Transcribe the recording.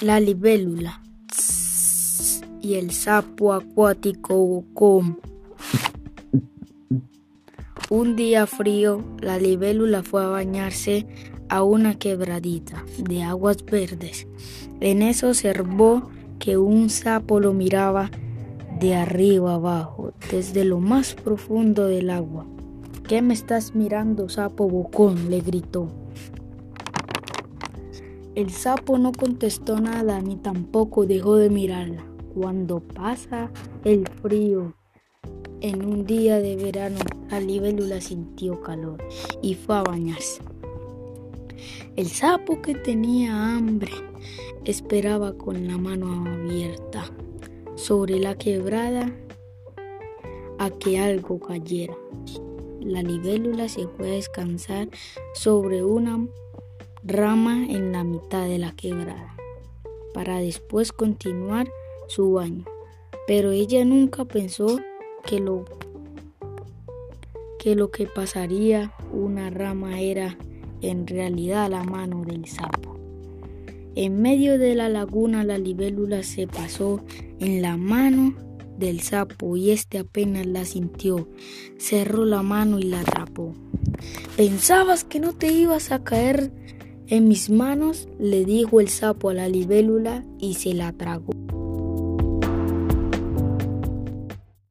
la libélula y el sapo acuático Bocón. Un día frío, la libélula fue a bañarse a una quebradita de aguas verdes. En eso observó que un sapo lo miraba de arriba abajo, desde lo más profundo del agua. ¿Qué me estás mirando, sapo bocón? le gritó. El sapo no contestó nada ni tampoco dejó de mirarla. Cuando pasa el frío, en un día de verano, la libélula sintió calor y fue a bañarse. El sapo que tenía hambre esperaba con la mano abierta sobre la quebrada a que algo cayera. La libélula se fue a descansar sobre una rama en la mitad de la quebrada para después continuar su baño. Pero ella nunca pensó que lo que lo que pasaría una rama era en realidad la mano del sapo. En medio de la laguna la libélula se pasó en la mano del sapo y este apenas la sintió. Cerró la mano y la atrapó. ¿Pensabas que no te ibas a caer en mis manos? le dijo el sapo a la libélula y se la tragó.